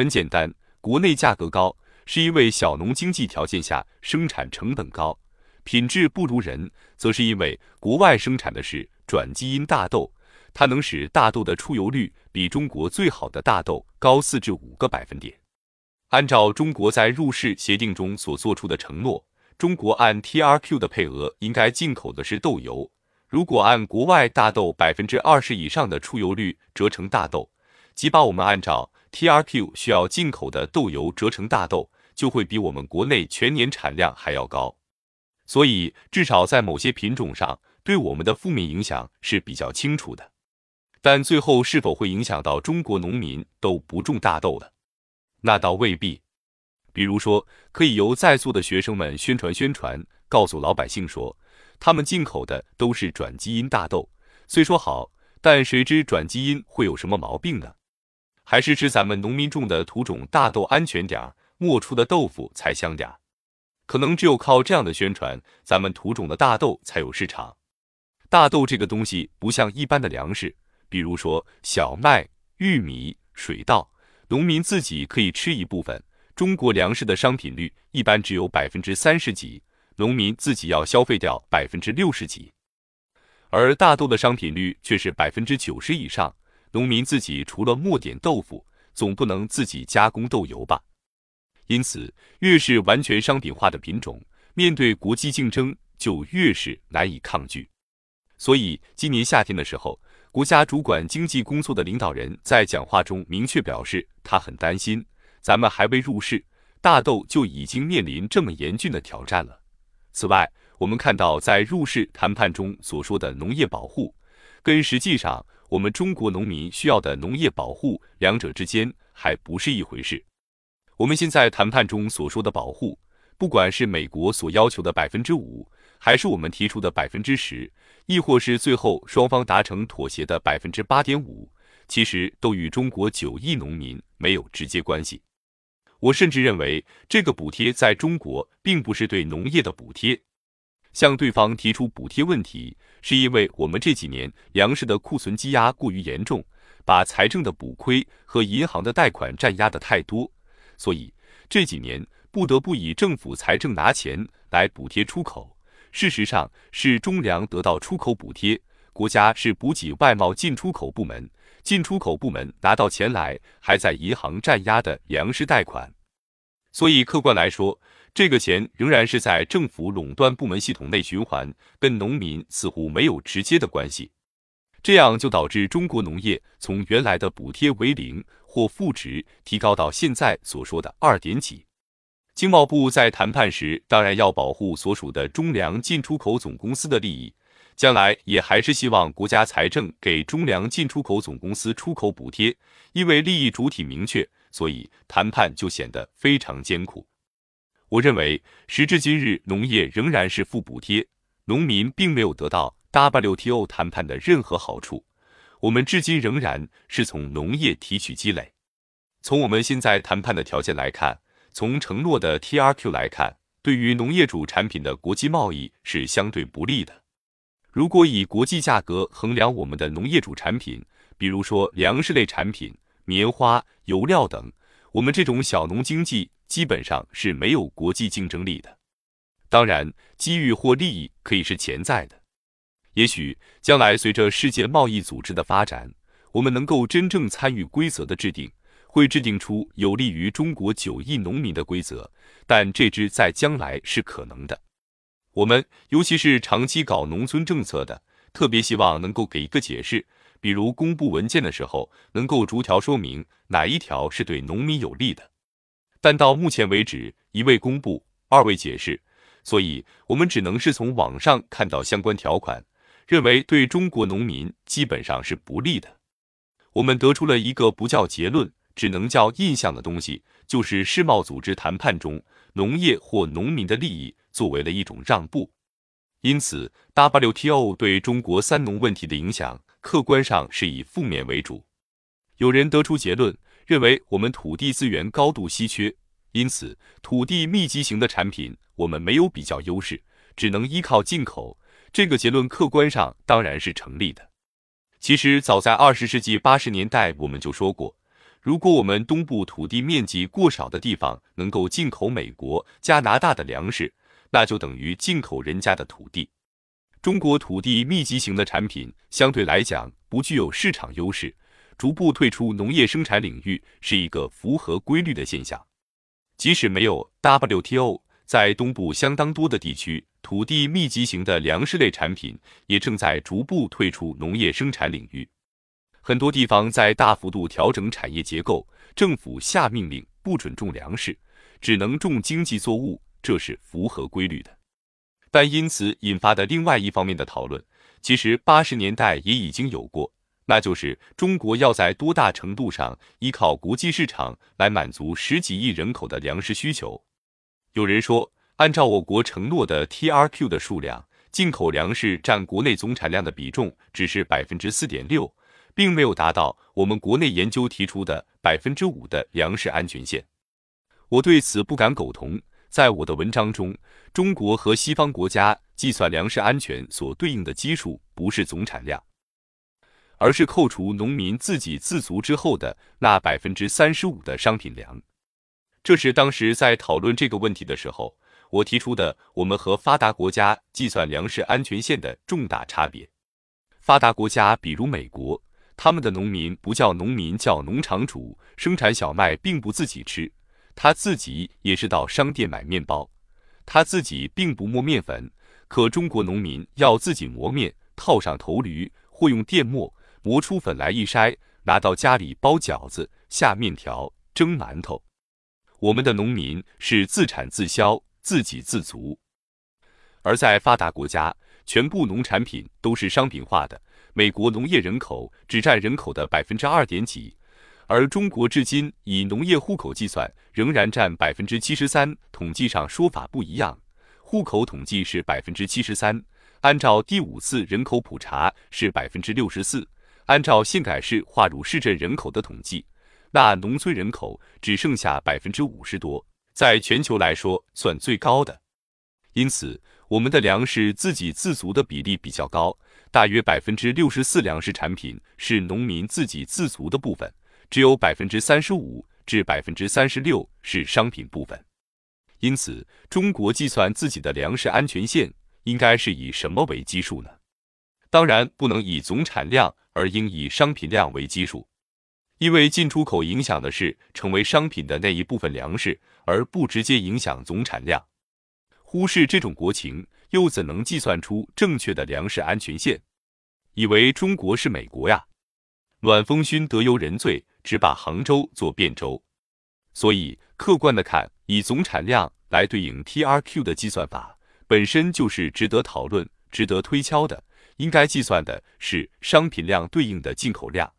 很简单，国内价格高，是因为小农经济条件下生产成本高；品质不如人，则是因为国外生产的是转基因大豆，它能使大豆的出油率比中国最好的大豆高四至五个百分点。按照中国在入世协定中所做出的承诺，中国按 TRQ 的配额应该进口的是豆油。如果按国外大豆百分之二十以上的出油率折成大豆，即把我们按照 TRQ 需要进口的豆油折成大豆，就会比我们国内全年产量还要高。所以，至少在某些品种上，对我们的负面影响是比较清楚的。但最后是否会影响到中国农民都不种大豆了？那倒未必。比如说，可以由在座的学生们宣传宣传，告诉老百姓说。他们进口的都是转基因大豆，虽说好，但谁知转基因会有什么毛病呢？还是吃咱们农民种的土种大豆安全点儿，磨出的豆腐才香点儿。可能只有靠这样的宣传，咱们土种的大豆才有市场。大豆这个东西不像一般的粮食，比如说小麦、玉米、水稻，农民自己可以吃一部分。中国粮食的商品率一般只有百分之三十几。农民自己要消费掉百分之六十几，而大豆的商品率却是百分之九十以上。农民自己除了磨点豆腐，总不能自己加工豆油吧？因此，越是完全商品化的品种，面对国际竞争就越是难以抗拒。所以，今年夏天的时候，国家主管经济工作的领导人在讲话中明确表示，他很担心，咱们还未入市，大豆就已经面临这么严峻的挑战了。此外，我们看到在入世谈判中所说的农业保护，跟实际上我们中国农民需要的农业保护两者之间还不是一回事。我们现在谈判中所说的保护，不管是美国所要求的百分之五，还是我们提出的百分之十，亦或是最后双方达成妥协的百分之八点五，其实都与中国九亿农民没有直接关系。我甚至认为，这个补贴在中国并不是对农业的补贴。向对方提出补贴问题，是因为我们这几年粮食的库存积压过于严重，把财政的补亏和银行的贷款占压的太多，所以这几年不得不以政府财政拿钱来补贴出口。事实上，是中粮得到出口补贴，国家是补给外贸进出口部门。进出口部门拿到钱来，还在银行占压的粮食贷款，所以客观来说，这个钱仍然是在政府垄断部门系统内循环，跟农民似乎没有直接的关系。这样就导致中国农业从原来的补贴为零或负值，提高到现在所说的二点几。经贸部在谈判时，当然要保护所属的中粮进出口总公司的利益。将来也还是希望国家财政给中粮进出口总公司出口补贴，因为利益主体明确，所以谈判就显得非常艰苦。我认为时至今日，农业仍然是负补贴，农民并没有得到 WTO 谈判的任何好处。我们至今仍然是从农业提取积累。从我们现在谈判的条件来看，从承诺的 TRQ 来看，对于农业主产品的国际贸易是相对不利的。如果以国际价格衡量我们的农业主产品，比如说粮食类产品、棉花、油料等，我们这种小农经济基本上是没有国际竞争力的。当然，机遇或利益可以是潜在的。也许将来随着世界贸易组织的发展，我们能够真正参与规则的制定，会制定出有利于中国九亿农民的规则。但这只在将来是可能的。我们尤其是长期搞农村政策的，特别希望能够给一个解释，比如公布文件的时候，能够逐条说明哪一条是对农民有利的。但到目前为止，一未公布，二未解释，所以我们只能是从网上看到相关条款，认为对中国农民基本上是不利的。我们得出了一个不叫结论，只能叫印象的东西，就是世贸组织谈判中农业或农民的利益。作为了一种让步，因此 WTO 对中国三农问题的影响，客观上是以负面为主。有人得出结论，认为我们土地资源高度稀缺，因此土地密集型的产品我们没有比较优势，只能依靠进口。这个结论客观上当然是成立的。其实早在二十世纪八十年代，我们就说过，如果我们东部土地面积过少的地方能够进口美国、加拿大的粮食，那就等于进口人家的土地。中国土地密集型的产品相对来讲不具有市场优势，逐步退出农业生产领域是一个符合规律的现象。即使没有 WTO，在东部相当多的地区，土地密集型的粮食类产品也正在逐步退出农业生产领域。很多地方在大幅度调整产业结构，政府下命令不准种粮食，只能种经济作物，这是符合规律的。但因此引发的另外一方面的讨论，其实八十年代也已经有过，那就是中国要在多大程度上依靠国际市场来满足十几亿人口的粮食需求。有人说，按照我国承诺的 TRQ 的数量，进口粮食占国内总产量的比重只是百分之四点六，并没有达到我们国内研究提出的百分之五的粮食安全线。我对此不敢苟同。在我的文章中，中国和西方国家计算粮食安全所对应的基数不是总产量，而是扣除农民自给自足之后的那百分之三十五的商品粮。这是当时在讨论这个问题的时候，我提出的我们和发达国家计算粮食安全线的重大差别。发达国家比如美国，他们的农民不叫农民，叫农场主，生产小麦并不自己吃。他自己也是到商店买面包，他自己并不磨面粉，可中国农民要自己磨面，套上头驴或用电磨磨出粉来一筛，拿到家里包饺子、下面条、蒸馒头。我们的农民是自产自销、自给自足，而在发达国家，全部农产品都是商品化的。美国农业人口只占人口的百分之二点几。而中国至今以农业户口计算，仍然占百分之七十三。统计上说法不一样，户口统计是百分之七十三，按照第五次人口普查是百分之六十四。按照县改市划入市镇人口的统计，那农村人口只剩下百分之五十多，在全球来说算最高的。因此，我们的粮食自给自足的比例比较高，大约百分之六十四粮食产品是农民自给自足的部分。只有百分之三十五至百分之三十六是商品部分，因此中国计算自己的粮食安全线应该是以什么为基数呢？当然不能以总产量，而应以商品量为基数，因为进出口影响的是成为商品的那一部分粮食，而不直接影响总产量。忽视这种国情，又怎能计算出正确的粮食安全线？以为中国是美国呀？暖风熏得由人醉。只把杭州做汴州，所以客观的看，以总产量来对应 TRQ 的计算法，本身就是值得讨论、值得推敲的。应该计算的是商品量对应的进口量。